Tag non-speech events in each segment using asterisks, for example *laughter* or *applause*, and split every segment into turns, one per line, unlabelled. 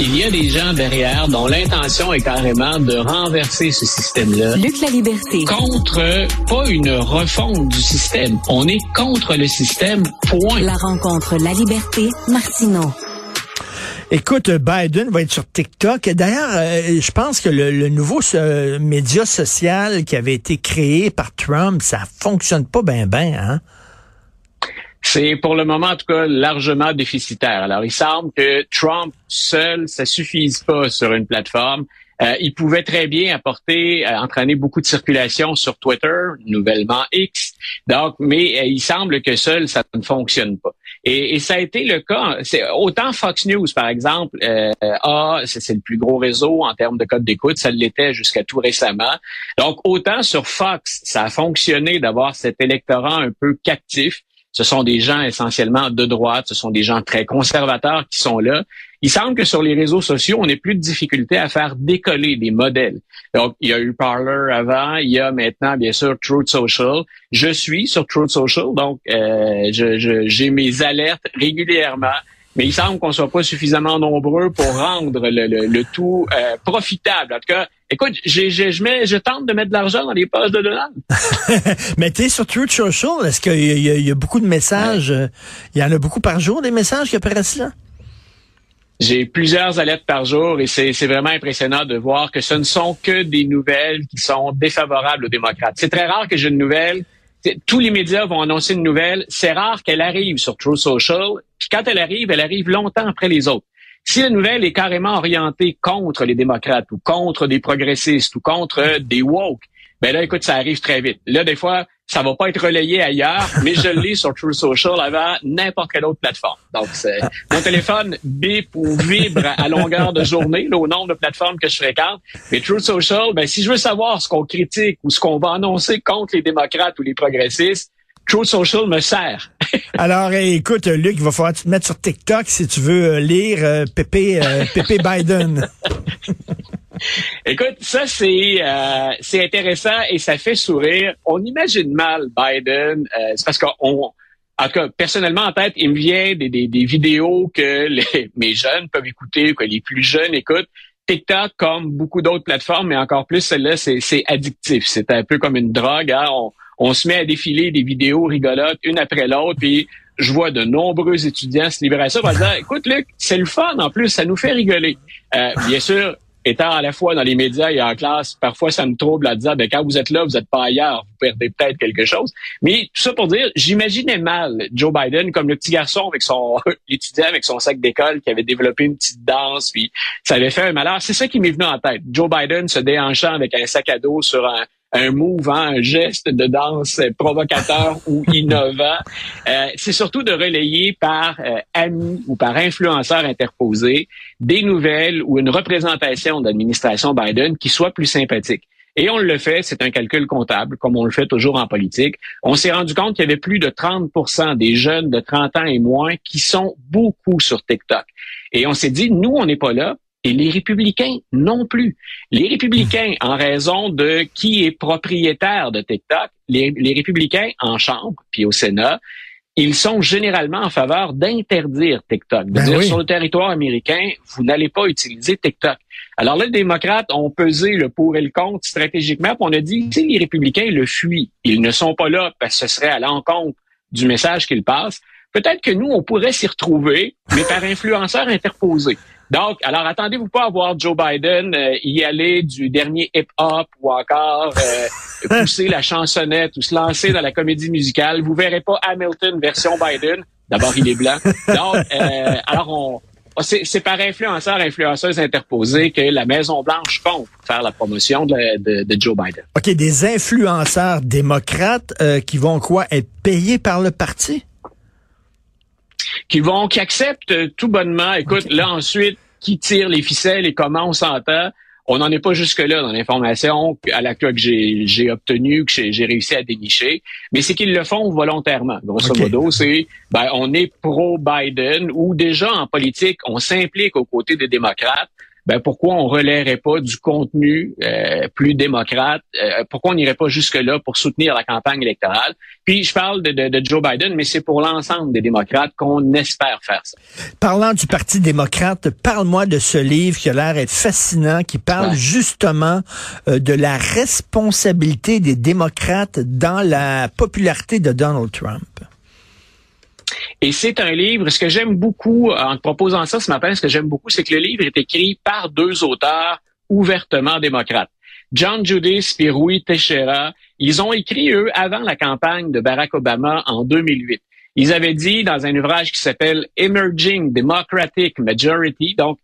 Il y a des gens derrière dont l'intention est carrément de renverser ce système-là.
Luc La Liberté.
Contre, pas une refonte du système. On est contre le système, point.
La rencontre La Liberté, Martineau.
Écoute, Biden va être sur TikTok. D'ailleurs, euh, je pense que le, le nouveau ce, média social qui avait été créé par Trump, ça fonctionne pas bien, bien, hein?
C'est pour le moment, en tout cas, largement déficitaire. Alors, il semble que Trump seul, ça suffise pas sur une plateforme. Euh, il pouvait très bien apporter, euh, entraîner beaucoup de circulation sur Twitter, nouvellement X. Donc, mais euh, il semble que seul, ça ne fonctionne pas. Et, et ça a été le cas. C'est autant Fox News, par exemple, euh, a, c'est le plus gros réseau en termes de code d'écoute, ça l'était jusqu'à tout récemment. Donc, autant sur Fox, ça a fonctionné d'avoir cet électorat un peu captif. Ce sont des gens essentiellement de droite, ce sont des gens très conservateurs qui sont là. Il semble que sur les réseaux sociaux, on n'ait plus de difficulté à faire décoller des modèles. Donc, il y a eu Parler avant, il y a maintenant, bien sûr, Truth Social. Je suis sur Truth Social, donc euh, j'ai mes alertes régulièrement mais il semble qu'on soit pas suffisamment nombreux pour rendre le, le, le tout euh, profitable. En tout cas, écoute, j'ai, j'ai, je, mets, je tente de mettre de l'argent dans les poches de Donald. *laughs*
Mais tu es sur Truth Social, est-ce qu'il y, y, y, a beaucoup de messages? Ouais. Il y en a beaucoup par jour, des messages qui apparaissent là?
J'ai plusieurs alertes par jour et c'est, c'est vraiment impressionnant de voir que ce ne sont que des nouvelles qui sont défavorables aux démocrates. C'est très rare que j'ai une nouvelle tous les médias vont annoncer une nouvelle. C'est rare qu'elle arrive sur True Social. Puis quand elle arrive, elle arrive longtemps après les autres. Si la nouvelle est carrément orientée contre les démocrates ou contre des progressistes ou contre des woke, ben là, écoute, ça arrive très vite. Là, des fois, ça va pas être relayé ailleurs, *laughs* mais je l'ai sur True Social avant n'importe quelle autre plateforme. Donc, *laughs* mon téléphone bip ou vibre à longueur de journée, là, au nombre de plateformes que je fréquente. Mais True Social, ben, si je veux savoir ce qu'on critique ou ce qu'on va annoncer contre les démocrates ou les progressistes, True Social me sert. *laughs*
Alors, écoute, Luc, il va falloir te mettre sur TikTok si tu veux lire euh, Pépé, euh, Pépé Biden.
Écoute, ça c'est euh, c'est intéressant et ça fait sourire. On imagine mal Biden, euh, c'est parce qu'on en personnellement, en tête, il me vient des, des, des vidéos que *laughs* les, mes jeunes peuvent écouter, que les plus jeunes écoutent. TikTok, comme beaucoup d'autres plateformes, mais encore plus celle-là, c'est addictif. C'est un peu comme une drogue. Hein? On, on se met à défiler des vidéos rigolotes une après l'autre, puis je vois de nombreux étudiants se libérer à ça. dire, écoute, Luc, c'est le fun en plus, ça nous fait rigoler. Euh, bien sûr, étant à la fois dans les médias et en classe, parfois ça me trouble à dire, ben, quand vous êtes là, vous n'êtes pas ailleurs, vous perdez peut-être quelque chose. Mais tout ça pour dire, j'imaginais mal Joe Biden comme le petit garçon avec son *laughs* étudiant avec son sac d'école qui avait développé une petite danse, puis ça avait fait un malheur. C'est ça qui m'est venu en tête. Joe Biden se déhanchant avec un sac à dos sur un, un mouvement, un geste de danse provocateur ou *laughs* innovant. Euh, c'est surtout de relayer par euh, amis ou par influenceurs interposés des nouvelles ou une représentation d'administration Biden qui soit plus sympathique. Et on le fait, c'est un calcul comptable, comme on le fait toujours en politique. On s'est rendu compte qu'il y avait plus de 30% des jeunes de 30 ans et moins qui sont beaucoup sur TikTok. Et on s'est dit, nous, on n'est pas là, et les républicains non plus. Les républicains, en raison de qui est propriétaire de TikTok, les, les républicains en Chambre, puis au Sénat, ils sont généralement en faveur d'interdire TikTok. De
Ben
dire
oui.
sur le territoire américain, vous n'allez pas utiliser TikTok. Alors là, les démocrates ont pesé le pour et le contre stratégiquement, puis on a dit, si les républicains le fuient, ils ne sont pas là parce que ce serait à l'encontre du message qu'ils passent, peut-être que nous, on pourrait s'y retrouver, mais par influenceurs interposés. Donc, alors attendez-vous pas à voir Joe Biden euh, y aller du dernier hip-hop ou encore euh, *laughs* pousser la chansonnette ou se lancer dans la comédie musicale. Vous verrez pas Hamilton version Biden. D'abord, il est blanc. Donc, euh, alors on c'est c'est par influenceurs, influenceuses interposés que la Maison Blanche compte faire la promotion de, de, de Joe Biden.
OK, des influenceurs démocrates euh, qui vont quoi être payés par le parti?
Qui vont, qui acceptent tout bonnement. Écoute, là ensuite, qui tire les ficelles et comment on s'entend. On n'en est pas jusque-là dans l'information à la que j'ai obtenue, que j'ai réussi à dénicher, mais c'est qu'ils le font volontairement. Grosso modo, c'est ben, on est pro-Biden ou déjà en politique, on s'implique aux côtés des démocrates ben pourquoi on relèverait pas du contenu euh, plus démocrate? Euh, pourquoi on n'irait pas jusque-là pour soutenir la campagne électorale? Puis je parle de, de, de Joe Biden, mais c'est pour l'ensemble des démocrates qu'on espère faire ça.
Parlant du Parti démocrate, parle-moi de ce livre qui a l'air d'être fascinant, qui parle justement euh, de la responsabilité des démocrates dans la popularité de Donald Trump.
Et c'est un livre, ce que j'aime beaucoup en te proposant ça ce matin, ce que j'aime beaucoup, c'est que le livre est écrit par deux auteurs ouvertement démocrates. John Judis et Rui Teixeira, ils ont écrit, eux, avant la campagne de Barack Obama en 2008. Ils avaient dit dans un ouvrage qui s'appelle Emerging Democratic Majority, donc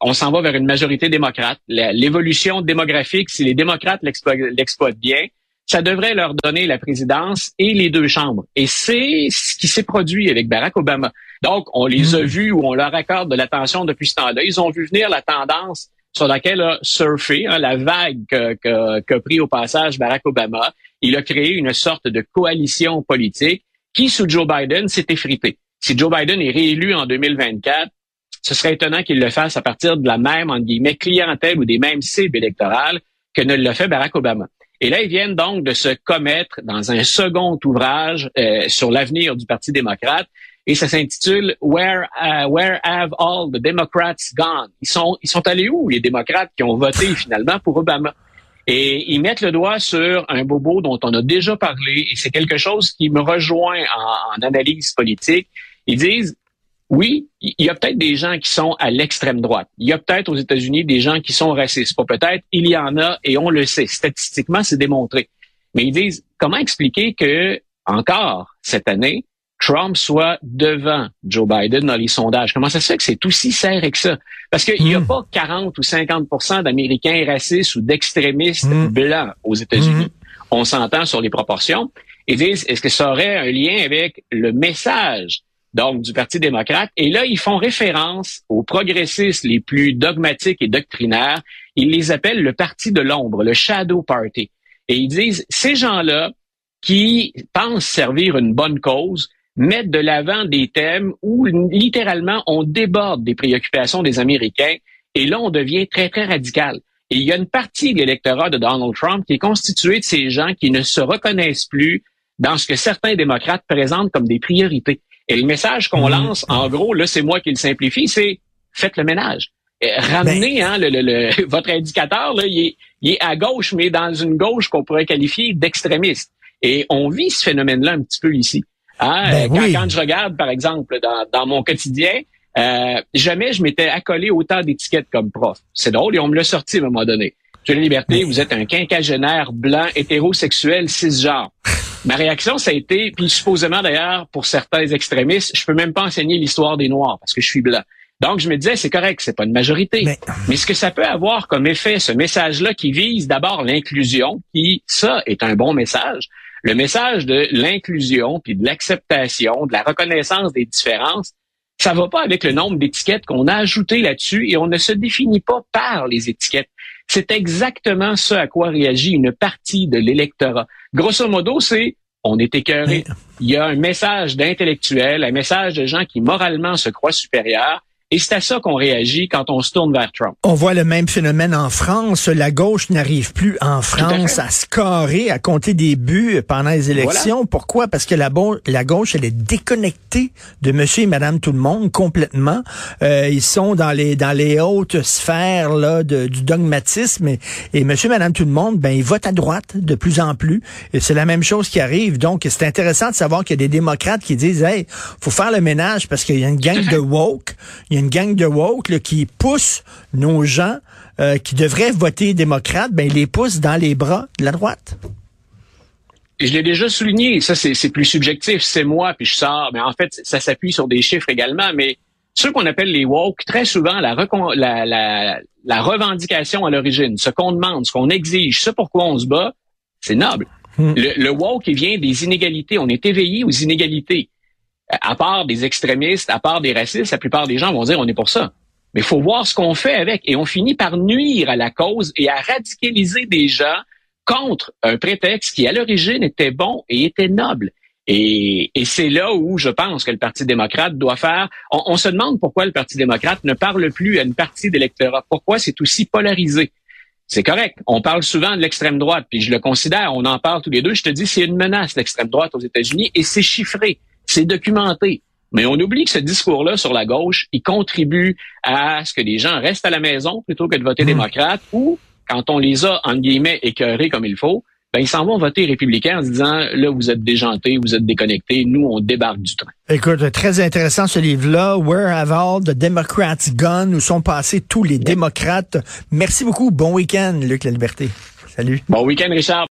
on s'en va vers une majorité démocrate. L'évolution démographique, si les démocrates l'exploitent bien, ça devrait leur donner la présidence et les deux chambres. Et c'est ce qui s'est produit avec Barack Obama. Donc, on les a hmm. vus ou on leur accorde de l'attention depuis ce temps-là. Ils ont vu venir la tendance sur laquelle a surfé, hein, la vague qu'a pris au passage Barack Obama. Il a créé une sorte de coalition politique qui, sous Joe Biden, s'est effritée. Si Joe Biden est réélu en 2024, ce serait étonnant qu'il le fasse à partir de la même, entre guillemets, clientèle ou des mêmes cibles électorales que ne l'a fait Barack Obama. Et là, ils viennent donc de se commettre dans un second ouvrage euh, sur l'avenir du Parti démocrate. Et ça s'intitule Where, uh, Where have all the Democrats gone? Ils sont, ils sont allés où, les démocrates qui ont voté finalement pour Obama? Et ils mettent le doigt sur un bobo dont on a déjà parlé, et c'est quelque chose qui me rejoint en, en analyse politique. Ils disent, oui, il y a peut-être des gens qui sont à l'extrême droite. Il y a peut-être aux États-Unis des gens qui sont racistes. Pas peut-être, il y en a et on le sait. Statistiquement, c'est démontré. Mais ils disent, comment expliquer que, encore cette année, Trump soit devant Joe Biden dans les sondages? Comment ça se fait que c'est aussi serré que ça? Parce qu'il n'y a hmm. pas 40 ou 50% d'Américains racistes ou d'extrémistes hmm. blancs aux États-Unis. Hmm. On s'entend sur les proportions. Ils disent, est-ce que ça aurait un lien avec le message donc du Parti démocrate. Et là, ils font référence aux progressistes les plus dogmatiques et doctrinaires. Ils les appellent le Parti de l'ombre, le Shadow Party. Et ils disent, ces gens-là qui pensent servir une bonne cause, mettent de l'avant des thèmes où littéralement on déborde des préoccupations des Américains et là on devient très très radical. Et il y a une partie de l'électorat de Donald Trump qui est constituée de ces gens qui ne se reconnaissent plus dans ce que certains démocrates présentent comme des priorités. Et le message qu'on mm. lance, en gros, là, c'est moi qui le simplifie, c'est faites le ménage. Ramenez ben. hein, le, *laughs* votre indicateur, là, il, est, à gauche, mais dans une gauche qu'on pourrait qualifier d'extrémiste. Et on vit ce phénomène-là un petit peu ici. Hein? Ben quand, je regarde, par exemple, dans, mon quotidien, euh, jamais je m'étais accolé autant d'étiquettes comme prof. C'est drôle, et on me l'a sorti à un moment donné. J'ai la liberté, vous êtes un quinquagénaire blanc, hétérosexuel, cisgenre. *laughs* Ma réaction, ça a été, puis supposément d'ailleurs, pour certains extrémistes, je peux même pas enseigner l'histoire des Noirs parce que je suis blanc. Donc, je me disais, c'est correct, c'est pas une majorité. Mais... ce que ça peut avoir comme effet, ce message-là qui vise d'abord l'inclusion, qui, ça, est un bon message. Le message de l'inclusion, puis de l'acceptation, de la reconnaissance des différences, ça va pas avec le nombre d'étiquettes qu'on a ajoutées là-dessus et on ne se définit pas par les étiquettes. C'est exactement ce à quoi réagit une partie de l'électorat. Grosso modo, c'est on est écœuré. Il y a un message d'intellectuels, un message de gens qui moralement se croient supérieurs et c'est à ça qu'on réagit quand on se tourne vers Trump.
On voit le même phénomène en France. La gauche n'arrive plus en France à, scorer, à compter des buts pendant les élections. Pourquoi? Parce que la, la, gauche, elle est déconnectée de monsieur et madame tout le monde complètement. Euh, ils sont dans les dans les hautes sphères là, du dogmatisme et, et monsieur et madame tout le monde, ben, ils votent à droite de plus en plus. Et c'est la même chose qui arrive. Donc, c'est intéressant de savoir qu'il y a des démocrates qui disent, hey, faut faire le ménage parce qu'il y a une gang de woke. Il y a une gang de woke qui pousse nos gens euh, qui devraient voter démocrate, ben les pousse dans les bras de la droite.
je l'ai déjà souligné, ça c'est plus subjectif, c'est moi, puis je sors, mais en fait, ça s'appuie sur des chiffres également, mais ceux qu'on appelle les woke, très souvent, la, la, la, revendication à l'origine, ce qu'on demande, ce qu'on exige, ce pourquoi on se bat, c'est noble. Hmm. Le, le woke, il vient des inégalités. On est éveillé aux inégalités à part des extrémistes, à part des racistes, la plupart des gens vont dire on est pour ça. mais il faut voir ce qu'on fait avec. Et on finit par nuire à la cause et à radicaliser des gens contre un prétexte qui, à l'origine, était bon et était noble. Et, c'est là où je pense que le Parti démocrate doit faire. On, se demande pourquoi le Parti démocrate ne parle plus à une partie d'électorat. Pourquoi c'est aussi polarisé? C'est correct. On parle souvent de l'extrême droite, puis je le considère, on en parle tous les deux. Je te dis, c'est une menace, l'extrême droite aux États-Unis, et c'est chiffré, c'est documenté. Mais on oublie que ce discours-là sur la gauche, il contribue à ce que les gens restent à la maison plutôt que de voter mmh. démocrate, ou quand on les a, en guillemets, écœurés comme il faut, ben, ils s'en vont voter républicain en se disant, là, vous êtes déjanté, vous êtes déconnecté, nous, on débarque du train.
Écoute, très intéressant ce livre-là, Where Have All the Democrats Gone, où sont passés tous les démocrates? Merci beaucoup. Bon week-end, Luc La Liberté. Salut.
Bon week-end, Richard.